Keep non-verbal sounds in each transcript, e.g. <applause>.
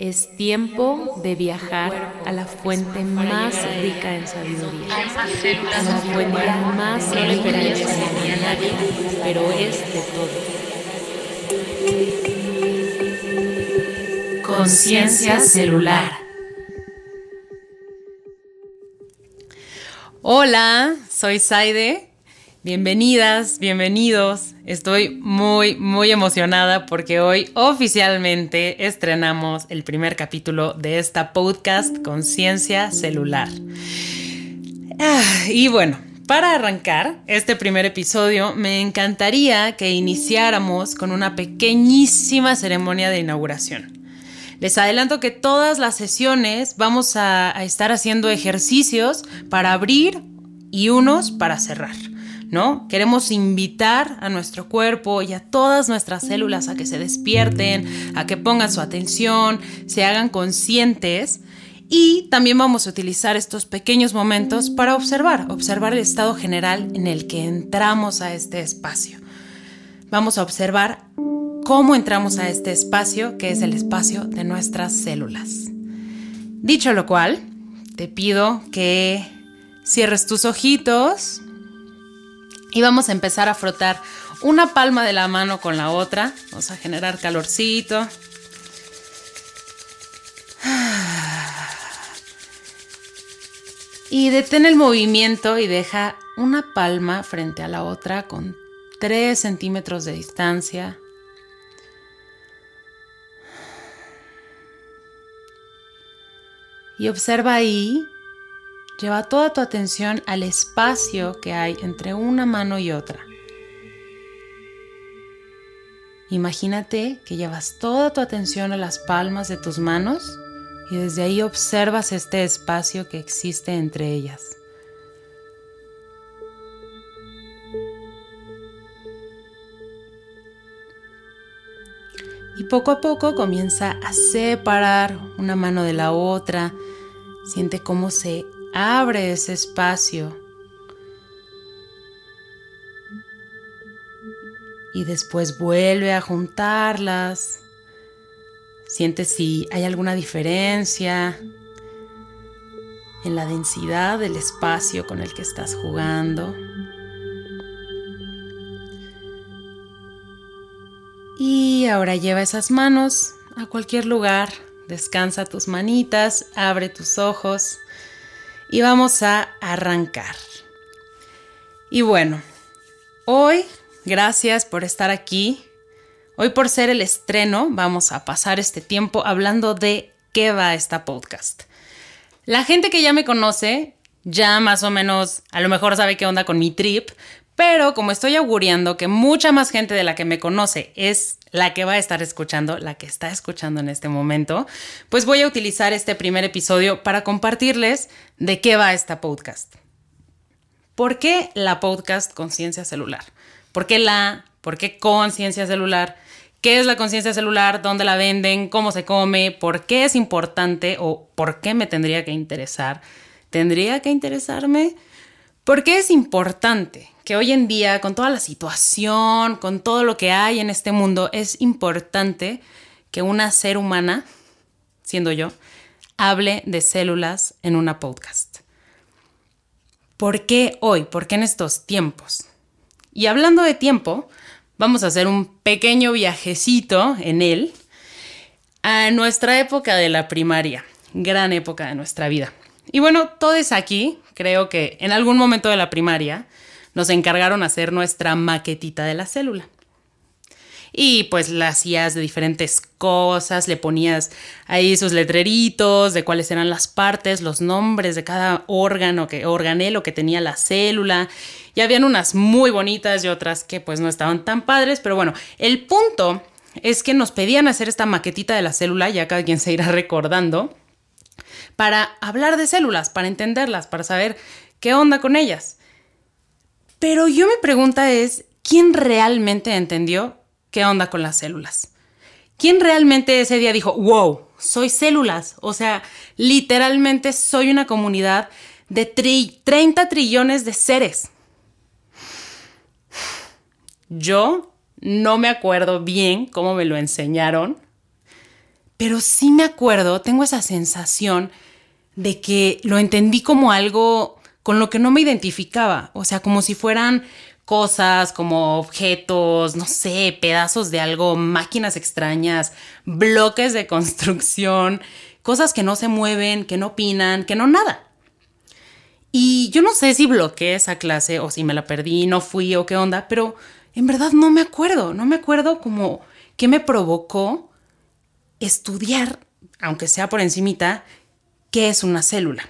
Es tiempo de viajar a la fuente más rica en sabiduría, a la fuente más rica en nadie, pero es de todo. Conciencia celular. Hola, soy Saide Bienvenidas, bienvenidos. Estoy muy, muy emocionada porque hoy oficialmente estrenamos el primer capítulo de esta podcast Conciencia Celular. Ah, y bueno, para arrancar este primer episodio, me encantaría que iniciáramos con una pequeñísima ceremonia de inauguración. Les adelanto que todas las sesiones vamos a, a estar haciendo ejercicios para abrir y unos para cerrar. ¿No? Queremos invitar a nuestro cuerpo y a todas nuestras células a que se despierten, a que pongan su atención, se hagan conscientes. Y también vamos a utilizar estos pequeños momentos para observar, observar el estado general en el que entramos a este espacio. Vamos a observar cómo entramos a este espacio, que es el espacio de nuestras células. Dicho lo cual, te pido que cierres tus ojitos, y vamos a empezar a frotar una palma de la mano con la otra. Vamos a generar calorcito. Y detén el movimiento y deja una palma frente a la otra con 3 centímetros de distancia. Y observa ahí Lleva toda tu atención al espacio que hay entre una mano y otra. Imagínate que llevas toda tu atención a las palmas de tus manos y desde ahí observas este espacio que existe entre ellas. Y poco a poco comienza a separar una mano de la otra. Siente cómo se Abre ese espacio. Y después vuelve a juntarlas. Siente si hay alguna diferencia en la densidad del espacio con el que estás jugando. Y ahora lleva esas manos a cualquier lugar. Descansa tus manitas, abre tus ojos y vamos a arrancar. Y bueno, hoy, gracias por estar aquí. Hoy por ser el estreno, vamos a pasar este tiempo hablando de qué va esta podcast. La gente que ya me conoce, ya más o menos, a lo mejor sabe qué onda con mi trip, pero como estoy auguriando que mucha más gente de la que me conoce es la que va a estar escuchando, la que está escuchando en este momento, pues voy a utilizar este primer episodio para compartirles de qué va esta podcast. ¿Por qué la podcast conciencia celular? ¿Por qué la? ¿Por qué conciencia celular? ¿Qué es la conciencia celular? ¿Dónde la venden? ¿Cómo se come? ¿Por qué es importante o por qué me tendría que interesar? ¿Tendría que interesarme? ¿Por qué es importante? que hoy en día, con toda la situación, con todo lo que hay en este mundo, es importante que una ser humana, siendo yo, hable de células en una podcast. ¿Por qué hoy? ¿Por qué en estos tiempos? Y hablando de tiempo, vamos a hacer un pequeño viajecito en él a nuestra época de la primaria, gran época de nuestra vida. Y bueno, todos aquí, creo que en algún momento de la primaria, nos encargaron hacer nuestra maquetita de la célula. Y pues la hacías de diferentes cosas, le ponías ahí sus letreritos de cuáles eran las partes, los nombres de cada órgano, que, organelo que tenía la célula. Y habían unas muy bonitas y otras que pues no estaban tan padres, pero bueno, el punto es que nos pedían hacer esta maquetita de la célula, ya cada quien se irá recordando, para hablar de células, para entenderlas, para saber qué onda con ellas. Pero yo mi pregunta es, ¿quién realmente entendió qué onda con las células? ¿Quién realmente ese día dijo, wow, soy células? O sea, literalmente soy una comunidad de 30 trillones de seres. Yo no me acuerdo bien cómo me lo enseñaron, pero sí me acuerdo, tengo esa sensación de que lo entendí como algo con lo que no me identificaba, o sea, como si fueran cosas como objetos, no sé, pedazos de algo, máquinas extrañas, bloques de <laughs> construcción, cosas que no se mueven, que no opinan, que no nada. Y yo no sé si bloqueé esa clase o si me la perdí, no fui o qué onda, pero en verdad no me acuerdo, no me acuerdo como qué me provocó estudiar, aunque sea por encimita, qué es una célula.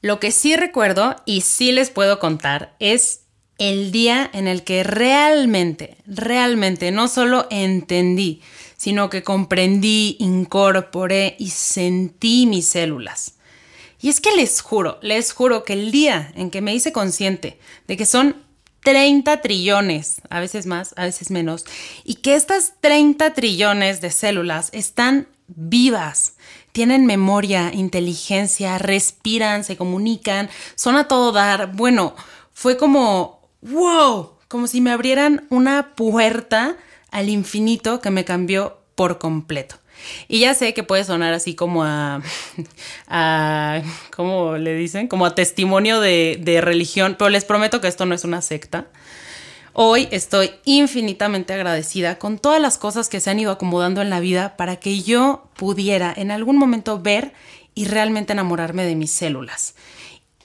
Lo que sí recuerdo y sí les puedo contar es el día en el que realmente, realmente no solo entendí, sino que comprendí, incorporé y sentí mis células. Y es que les juro, les juro que el día en que me hice consciente de que son 30 trillones, a veces más, a veces menos, y que estas 30 trillones de células están vivas, tienen memoria, inteligencia, respiran, se comunican, son a todo dar. Bueno, fue como, wow, como si me abrieran una puerta al infinito que me cambió por completo. Y ya sé que puede sonar así como a, <laughs> a ¿cómo le dicen? Como a testimonio de, de religión, pero les prometo que esto no es una secta. Hoy estoy infinitamente agradecida con todas las cosas que se han ido acomodando en la vida para que yo pudiera en algún momento ver y realmente enamorarme de mis células.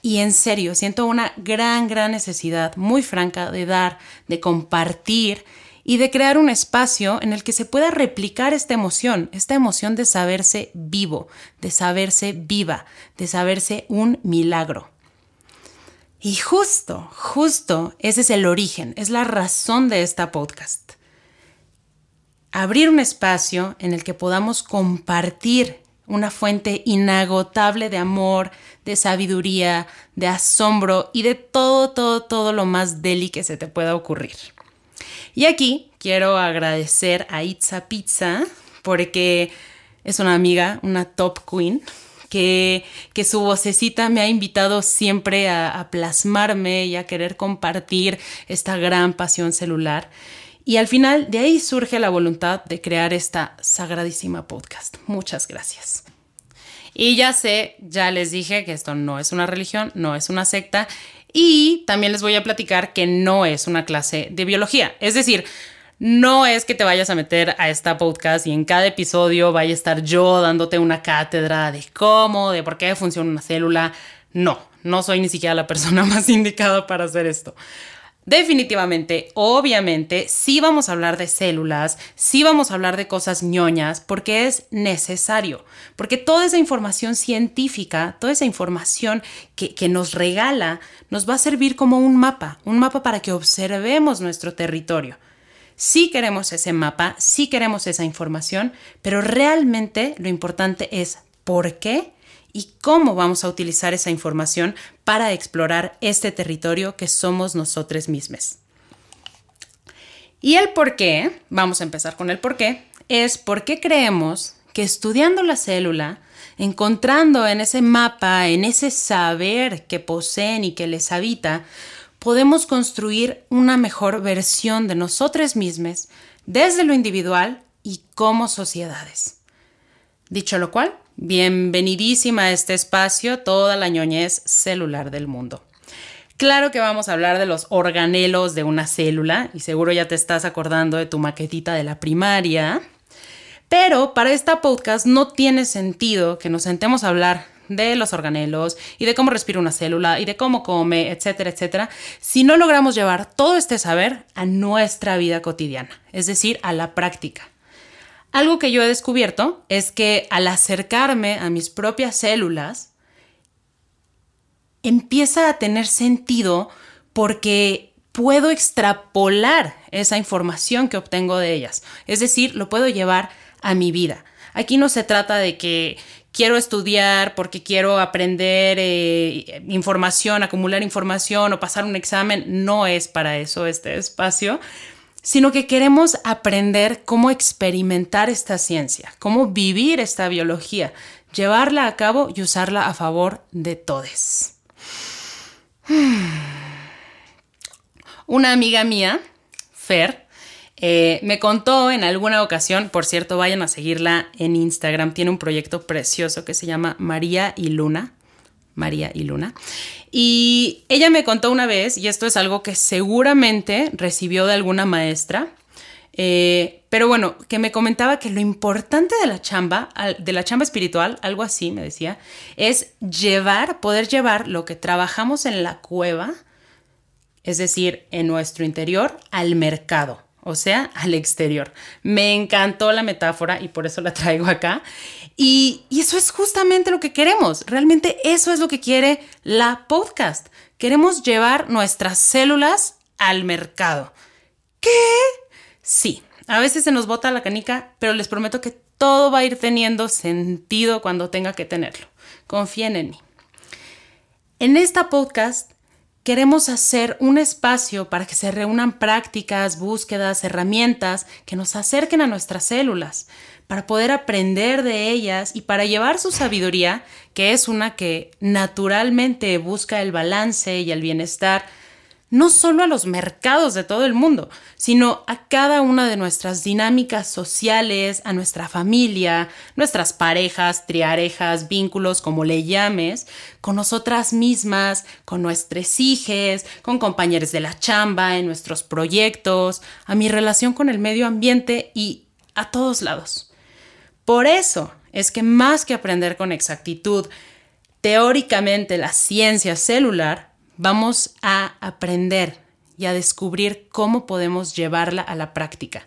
Y en serio, siento una gran, gran necesidad, muy franca, de dar, de compartir y de crear un espacio en el que se pueda replicar esta emoción, esta emoción de saberse vivo, de saberse viva, de saberse un milagro. Y justo, justo, ese es el origen, es la razón de esta podcast. Abrir un espacio en el que podamos compartir una fuente inagotable de amor, de sabiduría, de asombro y de todo, todo, todo lo más deli que se te pueda ocurrir. Y aquí quiero agradecer a Itza Pizza porque es una amiga, una top queen, que, que su vocecita me ha invitado siempre a, a plasmarme y a querer compartir esta gran pasión celular. Y al final de ahí surge la voluntad de crear esta sagradísima podcast. Muchas gracias. Y ya sé, ya les dije que esto no es una religión, no es una secta y también les voy a platicar que no es una clase de biología. Es decir, no es que te vayas a meter a esta podcast y en cada episodio vaya a estar yo dándote una cátedra de cómo, de por qué funciona una célula. No, no soy ni siquiera la persona <laughs> más indicada para hacer esto. Definitivamente, obviamente, sí vamos a hablar de células, sí vamos a hablar de cosas ñoñas, porque es necesario, porque toda esa información científica, toda esa información que, que, nos regala, nos va a servir como un mapa, un mapa para que observemos nuestro territorio. Sí queremos ese mapa, sí queremos esa información, pero realmente lo importante es por qué y cómo vamos a utilizar esa información para explorar este territorio que somos nosotros mismos. Y el por qué, vamos a empezar con el por qué, es por qué creemos que estudiando la célula, encontrando en ese mapa, en ese saber que poseen y que les habita, podemos construir una mejor versión de nosotros mismos desde lo individual y como sociedades. Dicho lo cual, Bienvenidísima a este espacio, toda la ñoñez celular del mundo. Claro que vamos a hablar de los organelos de una célula y seguro ya te estás acordando de tu maquetita de la primaria. Pero para esta podcast no tiene sentido que nos sentemos a hablar de los organelos y de cómo respira una célula y de cómo come, etcétera, etcétera, si no logramos llevar todo este saber a nuestra vida cotidiana, es decir, a la práctica. Algo que yo he descubierto es que al acercarme a mis propias células, empieza a tener sentido porque puedo extrapolar esa información que obtengo de ellas. Es decir, lo puedo llevar a mi vida. Aquí no se trata de que quiero estudiar porque quiero aprender eh, información, acumular información o pasar un examen. No es para eso este espacio sino que queremos aprender cómo experimentar esta ciencia, cómo vivir esta biología, llevarla a cabo y usarla a favor de todos. <sighs> Una amiga mía, Fer, Eh, me contó en alguna ocasión, por cierto, vayan a seguirla en Instagram, tiene un proyecto precioso que se llama María y Luna. María y Luna. Y ella me contó una vez, y esto es algo que seguramente recibió de alguna maestra, eh, pero bueno, que me comentaba que lo importante de la chamba, de la chamba espiritual, algo así me decía, es llevar, poder llevar lo que trabajamos en la cueva, es decir, en nuestro interior, al mercado o sea, al exterior. Me encantó la metáfora y por eso la traigo acá. Y, eso es justamente lo que queremos. Realmente eso es lo que quiere la podcast. Queremos llevar nuestras células al mercado. ¿Qué? Sí, a veces se nos bota la canica, pero les prometo que todo va a ir teniendo sentido cuando tenga que tenerlo. Confíen en mí. En esta podcast queremos hacer un espacio para que se reúnan prácticas, búsquedas, herramientas que nos acerquen a nuestras células, para poder aprender de ellas y para llevar su sabiduría, que es una que naturalmente busca el balance y el bienestar, no solo a los mercados de todo el mundo, sino a cada una de nuestras dinámicas sociales, a nuestra familia, nuestras parejas, triarejas, vínculos, como le llames, con nosotras mismas, con nuestros hijos, con compañeros de la chamba, en nuestros proyectos, a mi relación con el medio ambiente y a todos lados. Por eso es que más que aprender con exactitud teóricamente la ciencia celular, vamos a aprender y a descubrir cómo podemos llevarla a la práctica.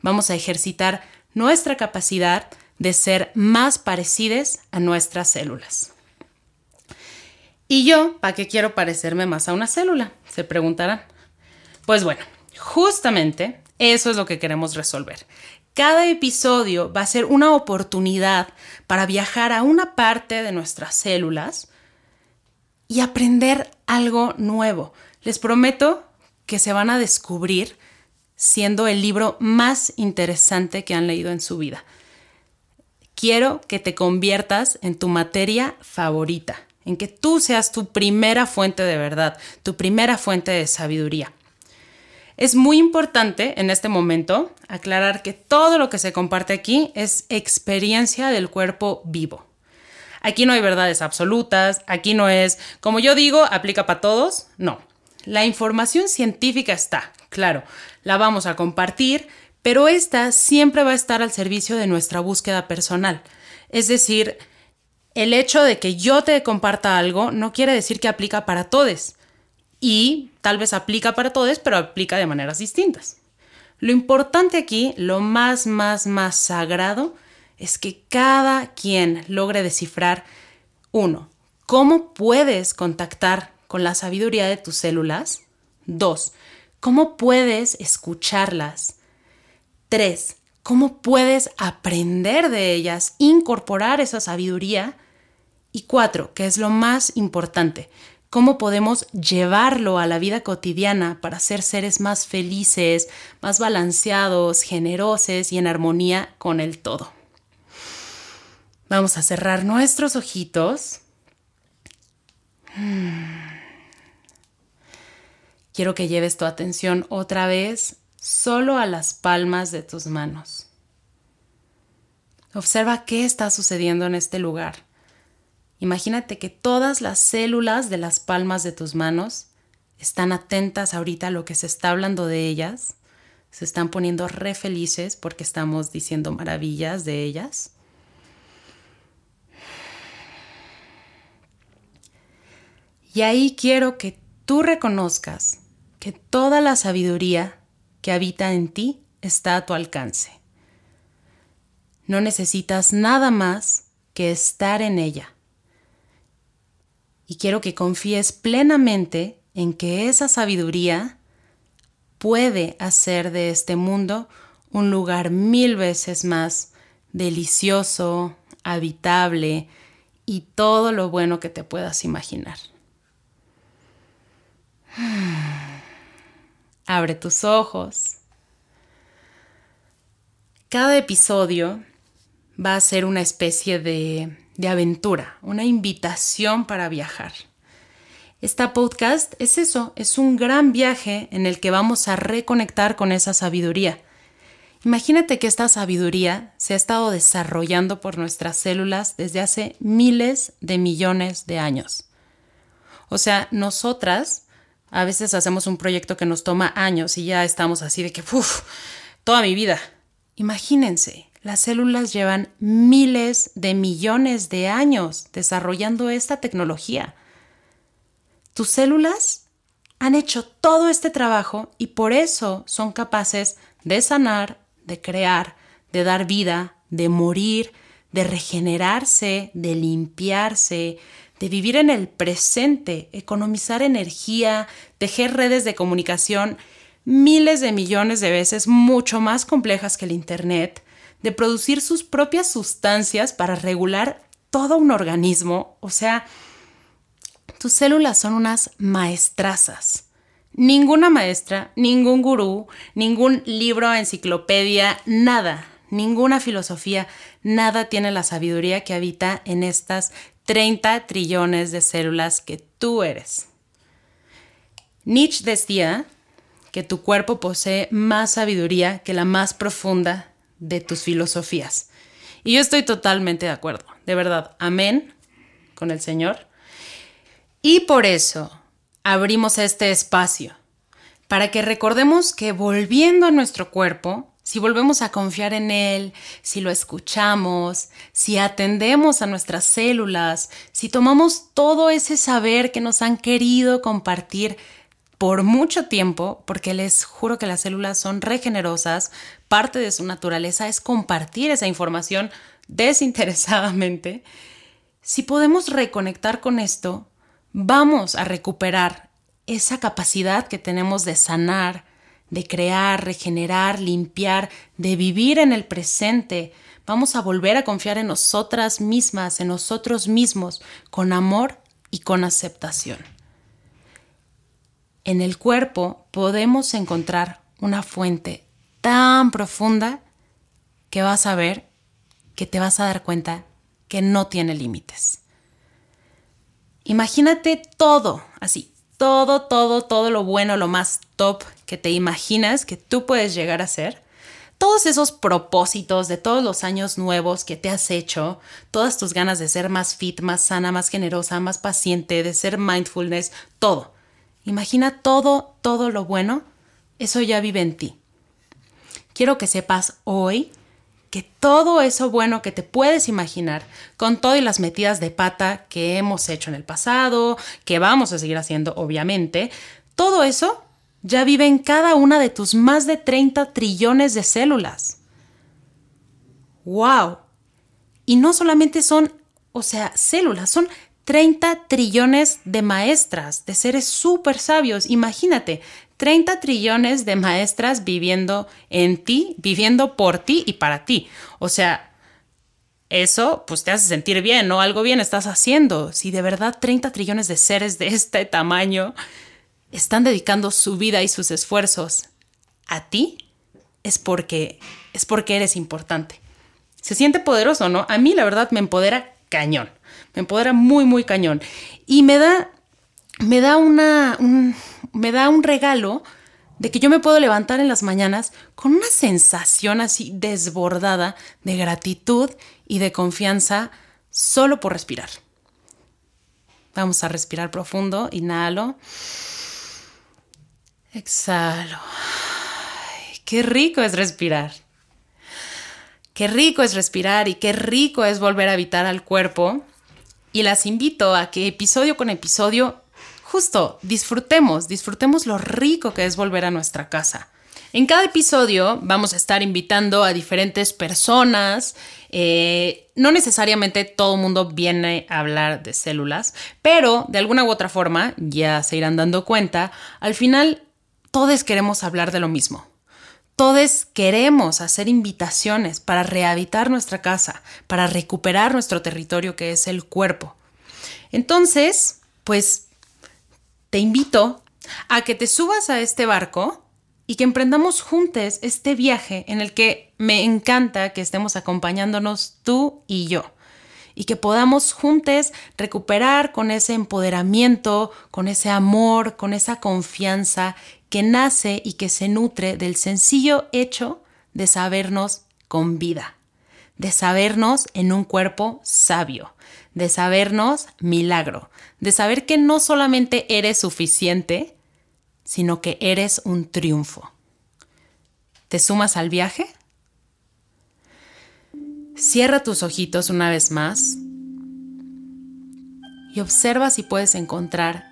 Vamos a ejercitar nuestra capacidad de ser más parecidas a nuestras células. ¿Y yo, para qué quiero parecerme más a una célula? Se preguntarán. Pues bueno, justamente eso es lo que queremos resolver. Cada episodio va a ser una oportunidad para viajar a una parte de nuestras células y aprender algo nuevo. Les prometo que se van a descubrir siendo el libro más interesante que han leído en su vida. Quiero que te conviertas en tu materia favorita, en que tú seas tu primera fuente de verdad, tu primera fuente de sabiduría. Es muy importante en este momento aclarar que todo lo que se comparte aquí es experiencia del cuerpo vivo. Aquí no hay verdades absolutas, aquí no es, como yo digo, aplica para todos, no. La información científica está, claro, la vamos a compartir, pero esta siempre va a estar al servicio de nuestra búsqueda personal. Es decir, el hecho de que yo te comparta algo no quiere decir que aplica para todos. Y tal vez aplica para todos, pero aplica de maneras distintas. Lo importante aquí, lo más, más, más sagrado, es que cada quien logre descifrar, uno, cómo puedes contactar con la sabiduría de tus células. Dos, cómo puedes escucharlas. Tres, cómo puedes aprender de ellas, incorporar esa sabiduría. Y cuatro, que es lo más importante, cómo podemos llevarlo a la vida cotidiana para ser seres más felices, más balanceados, generosos y en armonía con el todo. Vamos a cerrar nuestros ojitos. Quiero que lleves tu atención otra vez solo a las palmas de tus manos. Observa qué está sucediendo en este lugar. Imagínate que todas las células de las palmas de tus manos están atentas ahorita a lo que se está hablando de ellas. Se están poniendo re felices porque estamos diciendo maravillas de ellas. Y ahí quiero que tú reconozcas que toda la sabiduría que habita en ti está a tu alcance. No necesitas nada más que estar en ella. Y quiero que confíes plenamente en que esa sabiduría puede hacer de este mundo un lugar mil veces más delicioso, habitable y todo lo bueno que te puedas imaginar. <sighs> Abre tus ojos. Cada episodio va a ser una especie de, de aventura, una invitación para viajar. Esta podcast es eso, es un gran viaje en el que vamos a reconectar con esa sabiduría, Imagínate que esta sabiduría se ha estado desarrollando por nuestras células desde hace miles de millones de años. O sea, nosotras a veces hacemos un proyecto que nos toma años y ya estamos así de que, uff, toda mi vida. Imagínense, las células llevan miles de millones de años desarrollando esta tecnología. Tus células han hecho todo este trabajo y por eso son capaces de sanar, de crear, de dar vida, de morir, de regenerarse, de limpiarse, de vivir en el presente, economizar energía, tejer redes de comunicación miles de millones de veces mucho más complejas que el Internet, de producir sus propias sustancias para regular todo un organismo. O sea, tus células son unas maestrazas. Ninguna maestra, ningún gurú, ningún libro, enciclopedia, nada, ninguna filosofía, nada tiene la sabiduría que habita en estas 30 trillones de células que tú eres. Nietzsche decía que tu cuerpo posee más sabiduría que la más profunda de tus filosofías. Y yo estoy totalmente de acuerdo, de verdad, amén con el Señor. Y por eso abrimos este espacio, para que recordemos que volviendo a nuestro cuerpo, si volvemos a confiar en Él, si lo escuchamos, si atendemos a nuestras células, si tomamos todo ese saber que nos han querido compartir por mucho tiempo, porque les juro que las células son regenerosas, parte de su naturaleza es compartir esa información desinteresadamente, si podemos reconectar con esto, vamos a recuperar esa capacidad que tenemos de sanar, de crear, regenerar, limpiar, de vivir en el presente. Vamos a volver a confiar en nosotras mismas, en nosotros mismos, con amor y con aceptación. En el cuerpo podemos encontrar una fuente tan profunda que vas a ver, que te vas a dar cuenta que no tiene límites. Imagínate todo, así, todo, todo, todo lo bueno, lo más top que te imaginas que tú puedes llegar a ser. Todos esos propósitos de todos los años nuevos que te has hecho, todas tus ganas de ser más fit, más sana, más generosa, más paciente, de ser mindfulness, todo. Imagina todo, todo lo bueno, eso ya vive en ti. Quiero que sepas hoy que todo eso bueno que te puedes imaginar, con todas las metidas de pata que hemos hecho en el pasado, que vamos a seguir haciendo obviamente, todo eso ya vive en cada una de tus más de 30 trillones de células. ¡Wow! Y no solamente son, o sea, células, son 30 trillones de maestras, de seres súper sabios. Imagínate, 30 trillones de maestras viviendo en ti, viviendo por ti y para ti. O sea, eso pues te hace sentir bien, ¿no? Algo bien estás haciendo. Si de verdad 30 trillones de seres de este tamaño están dedicando su vida y sus esfuerzos a ti, es porque es porque eres importante. Se siente poderoso, ¿no? A mí la verdad me empodera cañón me empodera muy, muy cañón. Y me da, me da una, un, me da un regalo de que yo me puedo levantar en las mañanas con una sensación así desbordada de gratitud y de confianza solo por respirar. Vamos a respirar profundo, inhalo. Exhalo. qué rico es respirar. Qué rico es respirar y qué rico es volver a habitar al cuerpo y las invito a que episodio con episodio justo disfrutemos, disfrutemos lo rico que es volver a nuestra casa. En cada episodio vamos a estar invitando a diferentes personas. Eh, no necesariamente todo el mundo viene a hablar de células, pero de alguna u otra forma, ya se irán dando cuenta, al final todos queremos hablar de lo mismo. Todos queremos hacer invitaciones para rehabilitar nuestra casa, para recuperar nuestro territorio que es el cuerpo. Entonces, pues te invito a que te subas a este barco y que emprendamos juntos este viaje en el que me encanta que estemos acompañándonos tú y yo. Y que podamos juntos recuperar con ese empoderamiento, con ese amor, con esa confianza que nace y que se nutre del sencillo hecho de sabernos con vida, de sabernos en un cuerpo sabio, de sabernos milagro, de saber que no solamente eres suficiente, sino que eres un triunfo. ¿Te sumas al viaje? Cierra tus ojitos una vez más y observa si puedes encontrar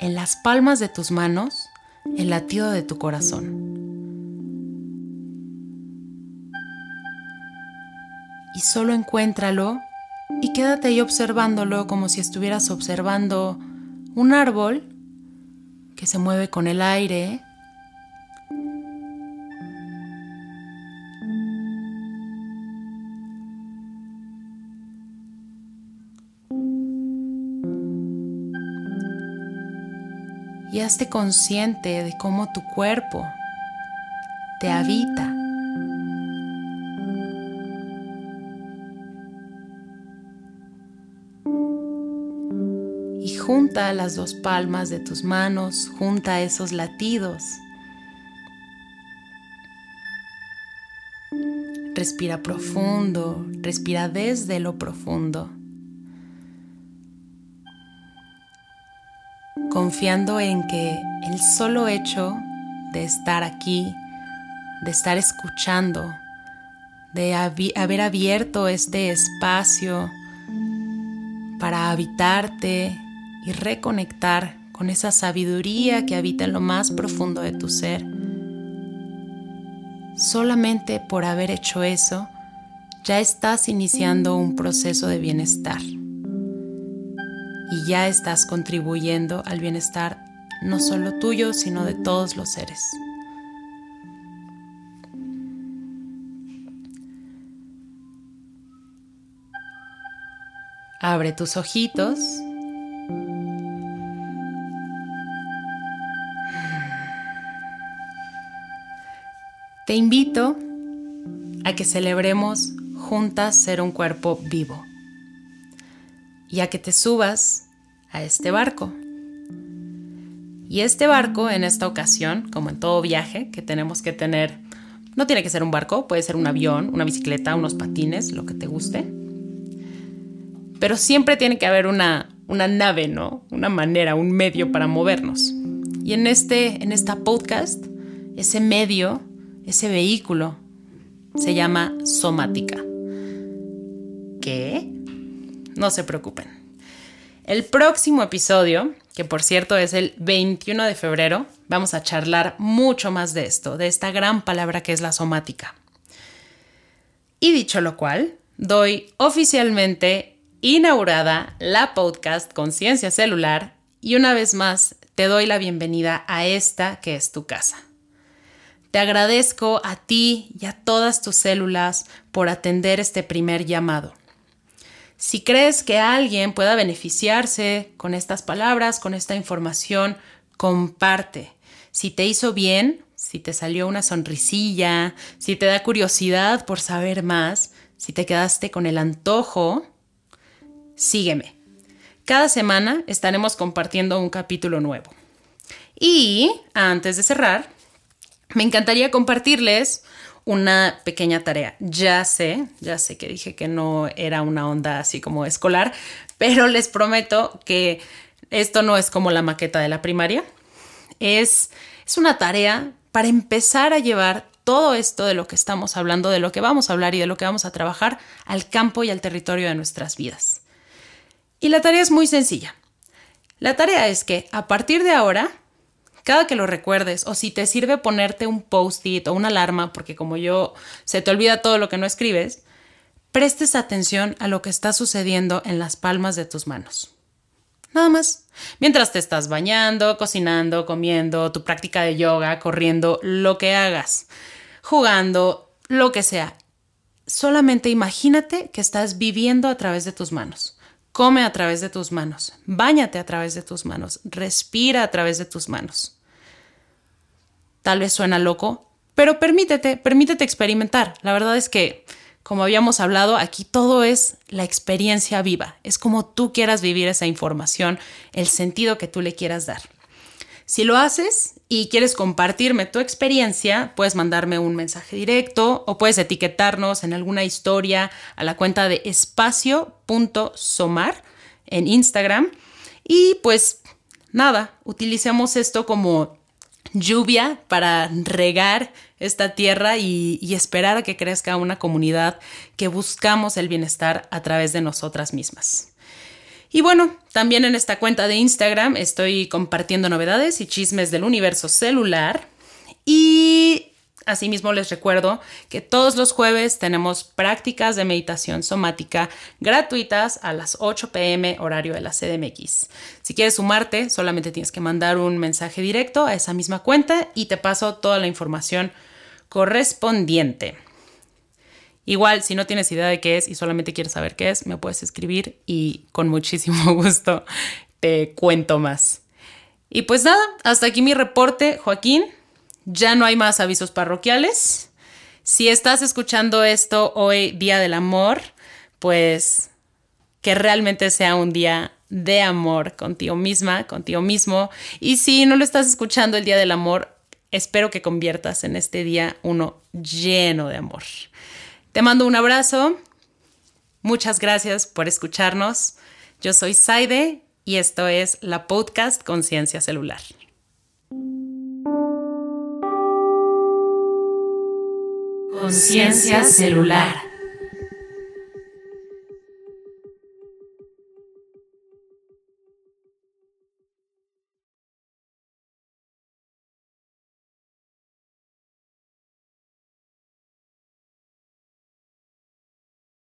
en las palmas de tus manos el latido de tu corazón. Y solo encuéntralo y quédate ahí observándolo como si estuvieras observando un árbol que se mueve con el aire. Y hazte consciente de cómo tu cuerpo te habita. Junta las dos palmas de tus manos, junta esos latidos. Respira profundo, respira desde lo profundo. Confiando en que el solo hecho de estar aquí, de estar escuchando, de haber abierto este espacio para habitarte y reconectar con esa sabiduría que habita en lo más profundo de tu ser. Solamente por haber hecho eso, ya estás iniciando un proceso de bienestar y ya estás contribuyendo al bienestar no solo tuyo, sino de todos los seres. Abre tus ojitos Te invito a que celebremos juntas ser un cuerpo vivo y a que te subas a este barco. Y este barco, en esta ocasión, como en todo viaje que tenemos que tener, no tiene que ser un barco, puede ser un avión, una bicicleta, unos patines, lo que te guste. Pero siempre tiene que haber una, nave, ¿no? Una manera, un medio para movernos. Y en, este, en esta podcast, ese medio ese vehículo se llama somática. ¿Qué? No se preocupen. El próximo episodio, que por cierto es el 21 de febrero, vamos a charlar mucho más de esto, de esta gran palabra que es la somática. Y dicho lo cual, doy oficialmente inaugurada la podcast Conciencia Celular y una vez más te doy la bienvenida a esta que es tu casa. Te agradezco a ti y a todas tus células por atender este primer llamado. Si crees que alguien pueda beneficiarse con estas palabras, con esta información, comparte. Si te hizo bien, si te salió una sonrisilla, si te da curiosidad por saber más, si te quedaste con el antojo, sígueme. Cada semana estaremos compartiendo un capítulo nuevo. Y antes de cerrar, me encantaría compartirles una pequeña tarea. Ya sé, ya sé que dije que no era una onda así como escolar, pero les prometo que esto no es como la maqueta de la primaria. Es, es una tarea para empezar a llevar todo esto de lo que estamos hablando, de lo que vamos a hablar y de lo que vamos a trabajar al campo y al territorio de nuestras vidas. Y la tarea es muy sencilla. La tarea es que a partir de ahora cada que lo recuerdes o si te sirve ponerte un post-it o una alarma, porque como yo se te olvida todo lo que no escribes, prestes atención a lo que está sucediendo en las palmas de tus manos. Nada más. Mientras te estás bañando, cocinando, comiendo, tu práctica de yoga, corriendo, lo que hagas, jugando, lo que sea. Solamente imagínate que estás viviendo a través de tus manos. Come a través de tus manos, báñate a través de tus manos, respira a través de tus manos. Tal vez suena loco, pero permítete, permítete experimentar. La verdad es que, como habíamos hablado, aquí todo es la experiencia viva. Es como tú quieras vivir esa información, el sentido que tú le quieras dar. Si lo haces y quieres compartirme tu experiencia, puedes mandarme un mensaje directo o puedes etiquetarnos en alguna historia a la cuenta de espacio.somar en Instagram. Y pues nada, utilicemos esto como lluvia para regar esta tierra y, esperar a que crezca una comunidad que buscamos el bienestar a través de nosotras mismas. Y bueno, también en esta cuenta de Instagram estoy compartiendo novedades y chismes del universo celular. Y Asimismo, les recuerdo que todos los jueves tenemos prácticas de meditación somática gratuitas a las 8 pm horario de la CDMX. Si quieres sumarte, solamente tienes que mandar un mensaje directo a esa misma cuenta y te paso toda la información correspondiente. Igual, si no tienes idea de qué es y solamente quieres saber qué es, me puedes escribir y con muchísimo <laughs> gusto te cuento más. Y pues nada, hasta aquí mi reporte, Joaquín ya no hay más avisos parroquiales. Si estás escuchando esto hoy, Día del Amor, pues que realmente sea un día de amor contigo misma, contigo mismo. Y si no lo estás escuchando el Día del Amor, espero que conviertas en este día uno lleno de amor. Te mando un abrazo. Muchas gracias por escucharnos. Yo soy Saide y esto es la podcast Conciencia Celular. Conciencia celular.